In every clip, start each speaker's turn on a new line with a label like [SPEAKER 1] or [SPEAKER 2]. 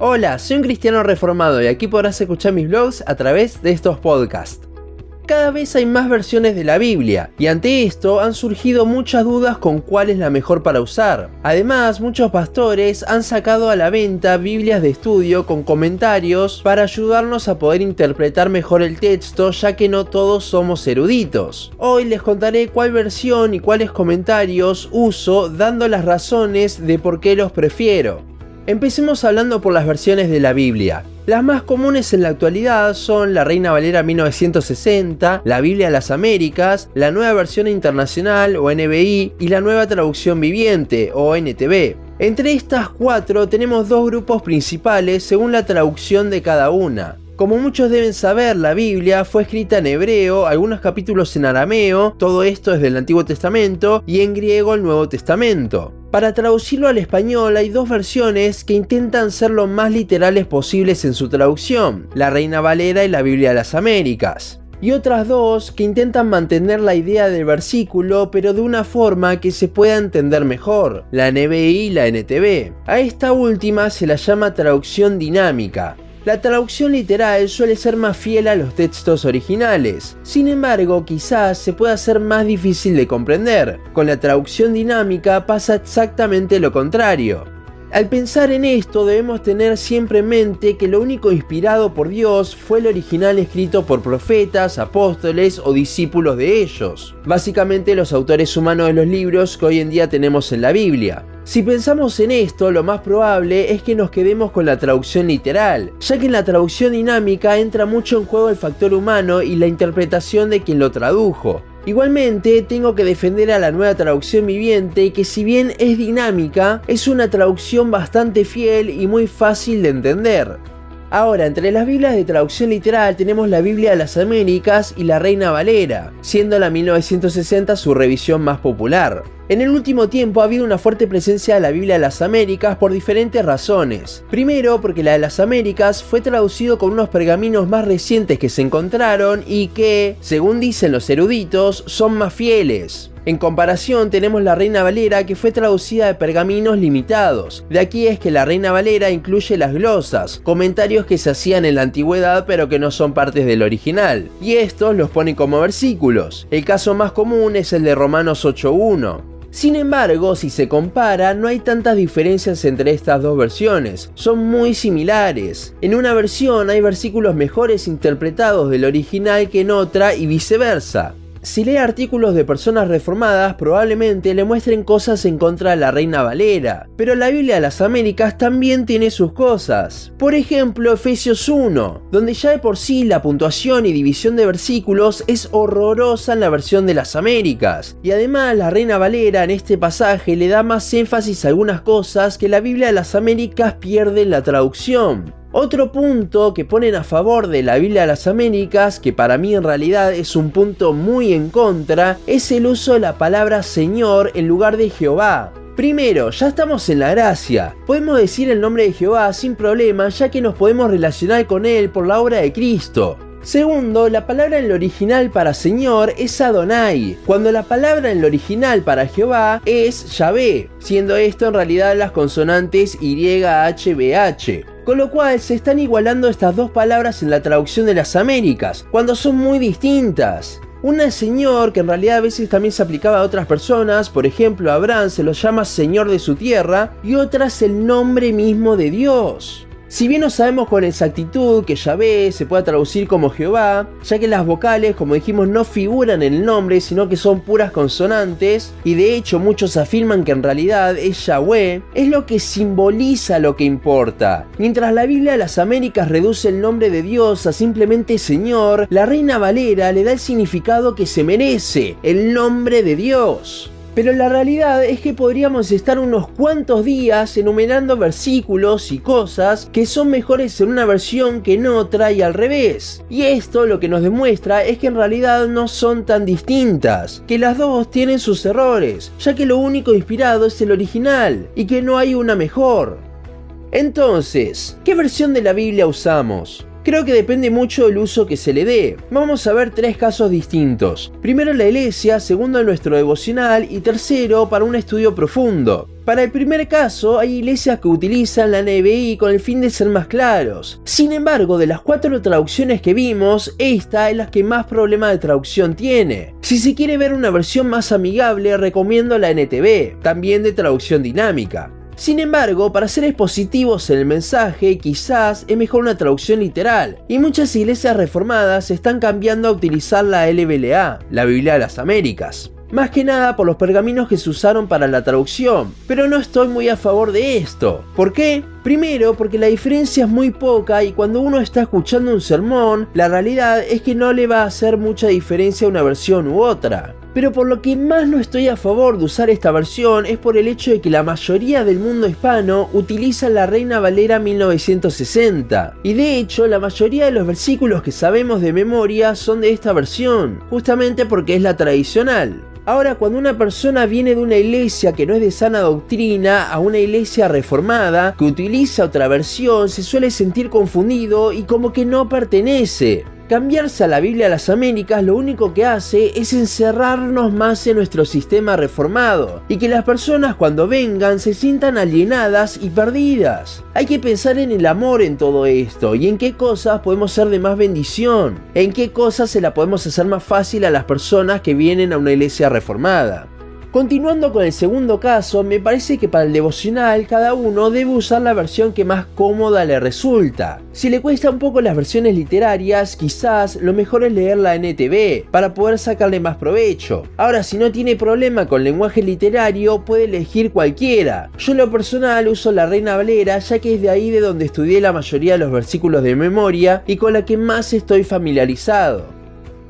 [SPEAKER 1] Hola, soy un cristiano reformado y aquí podrás escuchar mis blogs a través de estos podcasts. Cada vez hay más versiones de la Biblia y ante esto han surgido muchas dudas con cuál es la mejor para usar. Además, muchos pastores han sacado a la venta Biblias de estudio con comentarios para ayudarnos a poder interpretar mejor el texto ya que no todos somos eruditos. Hoy les contaré cuál versión y cuáles comentarios uso dando las razones de por qué los prefiero. Empecemos hablando por las versiones de la Biblia. Las más comunes en la actualidad son la Reina Valera 1960, la Biblia de las Américas, la Nueva Versión Internacional o NBI y la Nueva Traducción Viviente o NTV. Entre estas cuatro tenemos dos grupos principales según la traducción de cada una. Como muchos deben saber, la Biblia fue escrita en hebreo, algunos capítulos en arameo, todo esto es del Antiguo Testamento, y en griego el Nuevo Testamento. Para traducirlo al español hay dos versiones que intentan ser lo más literales posibles en su traducción, la Reina Valera y la Biblia de las Américas. Y otras dos que intentan mantener la idea del versículo pero de una forma que se pueda entender mejor, la NBI y la NTV. A esta última se la llama traducción dinámica, la traducción literal suele ser más fiel a los textos originales, sin embargo quizás se pueda hacer más difícil de comprender. Con la traducción dinámica pasa exactamente lo contrario. Al pensar en esto debemos tener siempre en mente que lo único inspirado por Dios fue el original escrito por profetas, apóstoles o discípulos de ellos, básicamente los autores humanos de los libros que hoy en día tenemos en la Biblia. Si pensamos en esto, lo más probable es que nos quedemos con la traducción literal, ya que en la traducción dinámica entra mucho en juego el factor humano y la interpretación de quien lo tradujo. Igualmente, tengo que defender a la nueva traducción viviente que si bien es dinámica, es una traducción bastante fiel y muy fácil de entender. Ahora, entre las Biblias de traducción literal tenemos la Biblia de las Américas y la Reina Valera, siendo la 1960 su revisión más popular. En el último tiempo ha habido una fuerte presencia de la Biblia de las Américas por diferentes razones. Primero, porque la de las Américas fue traducido con unos pergaminos más recientes que se encontraron y que, según dicen los eruditos, son más fieles. En comparación tenemos la Reina Valera que fue traducida de pergaminos limitados. De aquí es que la Reina Valera incluye las glosas, comentarios que se hacían en la antigüedad pero que no son partes del original. Y estos los pone como versículos. El caso más común es el de Romanos 8.1. Sin embargo, si se compara, no hay tantas diferencias entre estas dos versiones, son muy similares. En una versión hay versículos mejores interpretados del original que en otra y viceversa. Si lee artículos de personas reformadas, probablemente le muestren cosas en contra de la Reina Valera, pero la Biblia de las Américas también tiene sus cosas. Por ejemplo, Efesios 1, donde ya de por sí la puntuación y división de versículos es horrorosa en la versión de las Américas, y además la Reina Valera en este pasaje le da más énfasis a algunas cosas que la Biblia de las Américas pierde en la traducción. Otro punto que ponen a favor de la Biblia de las Américas, que para mí en realidad es un punto muy en contra, es el uso de la palabra Señor en lugar de Jehová. Primero, ya estamos en la gracia. Podemos decir el nombre de Jehová sin problema ya que nos podemos relacionar con él por la obra de Cristo. Segundo, la palabra en el original para Señor es Adonai, cuando la palabra en el original para Jehová es Yahvé, siendo esto en realidad las consonantes YHBH con lo cual se están igualando estas dos palabras en la traducción de las Américas, cuando son muy distintas. Una Señor, que en realidad a veces también se aplicaba a otras personas, por ejemplo Abraham se lo llama Señor de su tierra, y otra es el nombre mismo de Dios. Si bien no sabemos con exactitud que Yahvé se pueda traducir como Jehová, ya que las vocales, como dijimos, no figuran en el nombre, sino que son puras consonantes, y de hecho muchos afirman que en realidad es Yahweh, es lo que simboliza lo que importa. Mientras la Biblia de las Américas reduce el nombre de Dios a simplemente Señor, la Reina Valera le da el significado que se merece, el nombre de Dios. Pero la realidad es que podríamos estar unos cuantos días enumerando versículos y cosas que son mejores en una versión que en otra y al revés. Y esto lo que nos demuestra es que en realidad no son tan distintas, que las dos tienen sus errores, ya que lo único inspirado es el original y que no hay una mejor. Entonces, ¿qué versión de la Biblia usamos? Creo que depende mucho del uso que se le dé. Vamos a ver tres casos distintos. Primero la iglesia, segundo nuestro devocional y tercero para un estudio profundo. Para el primer caso, hay iglesias que utilizan la NBI con el fin de ser más claros. Sin embargo, de las cuatro traducciones que vimos, esta es la que más problema de traducción tiene. Si se quiere ver una versión más amigable, recomiendo la NTV, también de traducción dinámica. Sin embargo, para ser expositivos en el mensaje, quizás es mejor una traducción literal, y muchas iglesias reformadas están cambiando a utilizar la LBLA, la Biblia de las Américas. Más que nada por los pergaminos que se usaron para la traducción, pero no estoy muy a favor de esto. ¿Por qué? Primero, porque la diferencia es muy poca y cuando uno está escuchando un sermón, la realidad es que no le va a hacer mucha diferencia una versión u otra. Pero por lo que más no estoy a favor de usar esta versión es por el hecho de que la mayoría del mundo hispano utiliza la Reina Valera 1960. Y de hecho, la mayoría de los versículos que sabemos de memoria son de esta versión, justamente porque es la tradicional. Ahora, cuando una persona viene de una iglesia que no es de sana doctrina a una iglesia reformada que utiliza otra versión, se suele sentir confundido y como que no pertenece. Cambiarse a la Biblia a las Américas lo único que hace es encerrarnos más en nuestro sistema reformado y que las personas cuando vengan se sientan alienadas y perdidas. Hay que pensar en el amor en todo esto y en qué cosas podemos ser de más bendición, en qué cosas se la podemos hacer más fácil a las personas que vienen a una iglesia reformada. Continuando con el segundo caso, me parece que para el devocional cada uno debe usar la versión que más cómoda le resulta. Si le cuesta un poco las versiones literarias, quizás lo mejor es leer la NTV para poder sacarle más provecho. Ahora, si no tiene problema con lenguaje literario, puede elegir cualquiera. Yo en lo personal uso la Reina Valera ya que es de ahí de donde estudié la mayoría de los versículos de memoria y con la que más estoy familiarizado.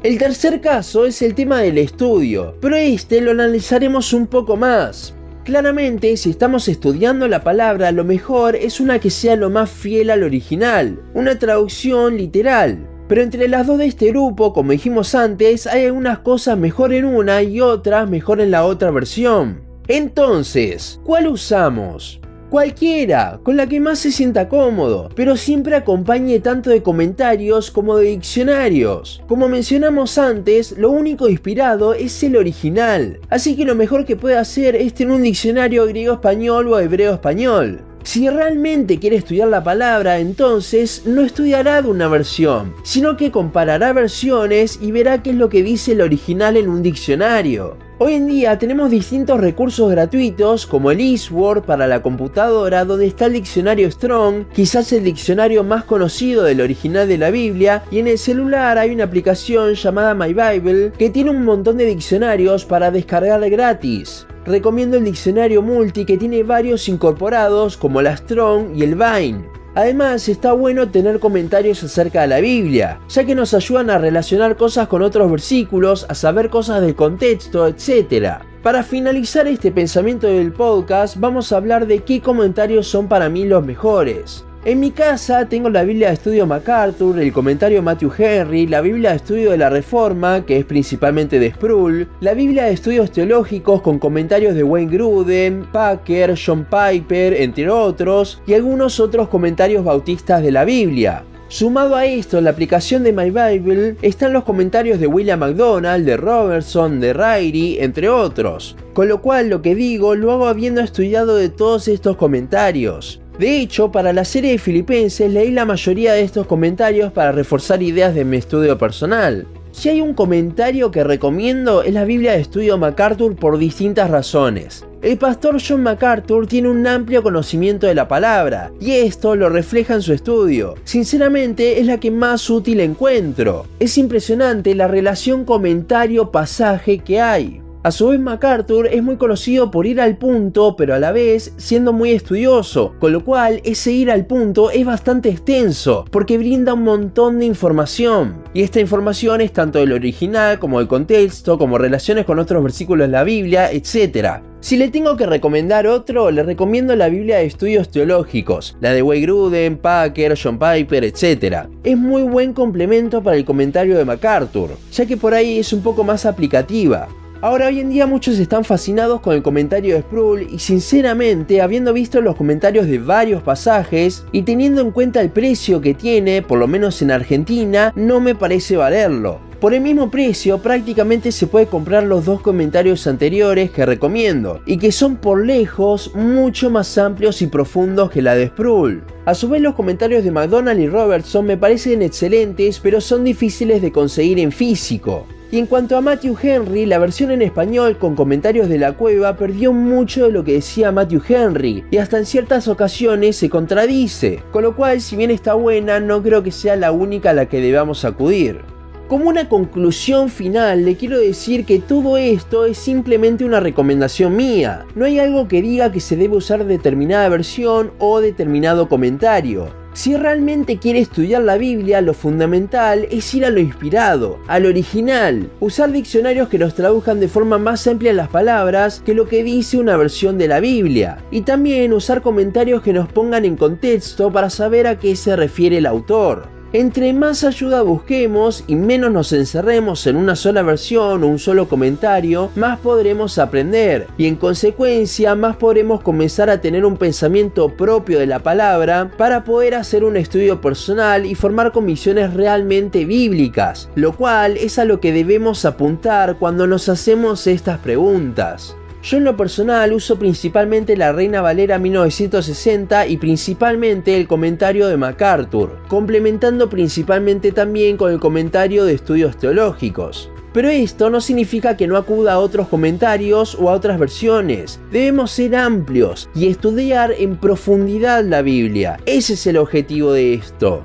[SPEAKER 1] El tercer caso es el tema del estudio, pero este lo analizaremos un poco más. Claramente, si estamos estudiando la palabra, lo mejor es una que sea lo más fiel al original, una traducción literal. Pero entre las dos de este grupo, como dijimos antes, hay algunas cosas mejor en una y otras mejor en la otra versión. Entonces, ¿cuál usamos? Cualquiera, con la que más se sienta cómodo, pero siempre acompañe tanto de comentarios como de diccionarios. Como mencionamos antes, lo único inspirado es el original, así que lo mejor que puede hacer es tener un diccionario griego-español o hebreo-español. Si realmente quiere estudiar la palabra, entonces no estudiará de una versión, sino que comparará versiones y verá qué es lo que dice el original en un diccionario. Hoy en día tenemos distintos recursos gratuitos como el eSword para la computadora donde está el diccionario Strong, quizás el diccionario más conocido del original de la Biblia, y en el celular hay una aplicación llamada My Bible que tiene un montón de diccionarios para descargar gratis. Recomiendo el diccionario multi que tiene varios incorporados como la Strong y el Vine. Además, está bueno tener comentarios acerca de la Biblia, ya que nos ayudan a relacionar cosas con otros versículos, a saber cosas del contexto, etc. Para finalizar este pensamiento del podcast, vamos a hablar de qué comentarios son para mí los mejores. En mi casa tengo la Biblia de Estudio MacArthur, el comentario Matthew Henry, la Biblia de Estudio de la Reforma, que es principalmente de Sproul, la Biblia de Estudios Teológicos con comentarios de Wayne Gruden, Packer, John Piper, entre otros, y algunos otros comentarios bautistas de la Biblia. Sumado a esto, en la aplicación de My Bible están los comentarios de William McDonald, de Robertson, de Ryrie, entre otros. Con lo cual lo que digo lo hago habiendo estudiado de todos estos comentarios. De hecho, para la serie de Filipenses leí la mayoría de estos comentarios para reforzar ideas de mi estudio personal. Si hay un comentario que recomiendo es la Biblia de Estudio MacArthur por distintas razones. El pastor John MacArthur tiene un amplio conocimiento de la palabra, y esto lo refleja en su estudio. Sinceramente, es la que más útil encuentro. Es impresionante la relación comentario-pasaje que hay. A su vez MacArthur es muy conocido por ir al punto, pero a la vez siendo muy estudioso, con lo cual ese ir al punto es bastante extenso, porque brinda un montón de información. Y esta información es tanto del original como del contexto, como relaciones con otros versículos de la Biblia, etc. Si le tengo que recomendar otro, le recomiendo la Biblia de Estudios Teológicos, la de Wayne Gruden, Packer, John Piper, etc. Es muy buen complemento para el comentario de MacArthur, ya que por ahí es un poco más aplicativa. Ahora, hoy en día muchos están fascinados con el comentario de Sproul y sinceramente, habiendo visto los comentarios de varios pasajes y teniendo en cuenta el precio que tiene, por lo menos en Argentina, no me parece valerlo. Por el mismo precio prácticamente se puede comprar los dos comentarios anteriores que recomiendo y que son por lejos mucho más amplios y profundos que la de Sproul. A su vez los comentarios de McDonald y Robertson me parecen excelentes pero son difíciles de conseguir en físico. Y en cuanto a Matthew Henry, la versión en español con comentarios de la cueva perdió mucho de lo que decía Matthew Henry y hasta en ciertas ocasiones se contradice, con lo cual si bien está buena no creo que sea la única a la que debamos acudir. Como una conclusión final, le quiero decir que todo esto es simplemente una recomendación mía. No hay algo que diga que se debe usar determinada versión o determinado comentario. Si realmente quiere estudiar la Biblia, lo fundamental es ir a lo inspirado, al original, usar diccionarios que nos traduzcan de forma más amplia las palabras que lo que dice una versión de la Biblia, y también usar comentarios que nos pongan en contexto para saber a qué se refiere el autor. Entre más ayuda busquemos y menos nos encerremos en una sola versión o un solo comentario, más podremos aprender y en consecuencia más podremos comenzar a tener un pensamiento propio de la palabra para poder hacer un estudio personal y formar convicciones realmente bíblicas, lo cual es a lo que debemos apuntar cuando nos hacemos estas preguntas. Yo en lo personal uso principalmente la Reina Valera 1960 y principalmente el comentario de MacArthur, complementando principalmente también con el comentario de estudios teológicos. Pero esto no significa que no acuda a otros comentarios o a otras versiones. Debemos ser amplios y estudiar en profundidad la Biblia. Ese es el objetivo de esto.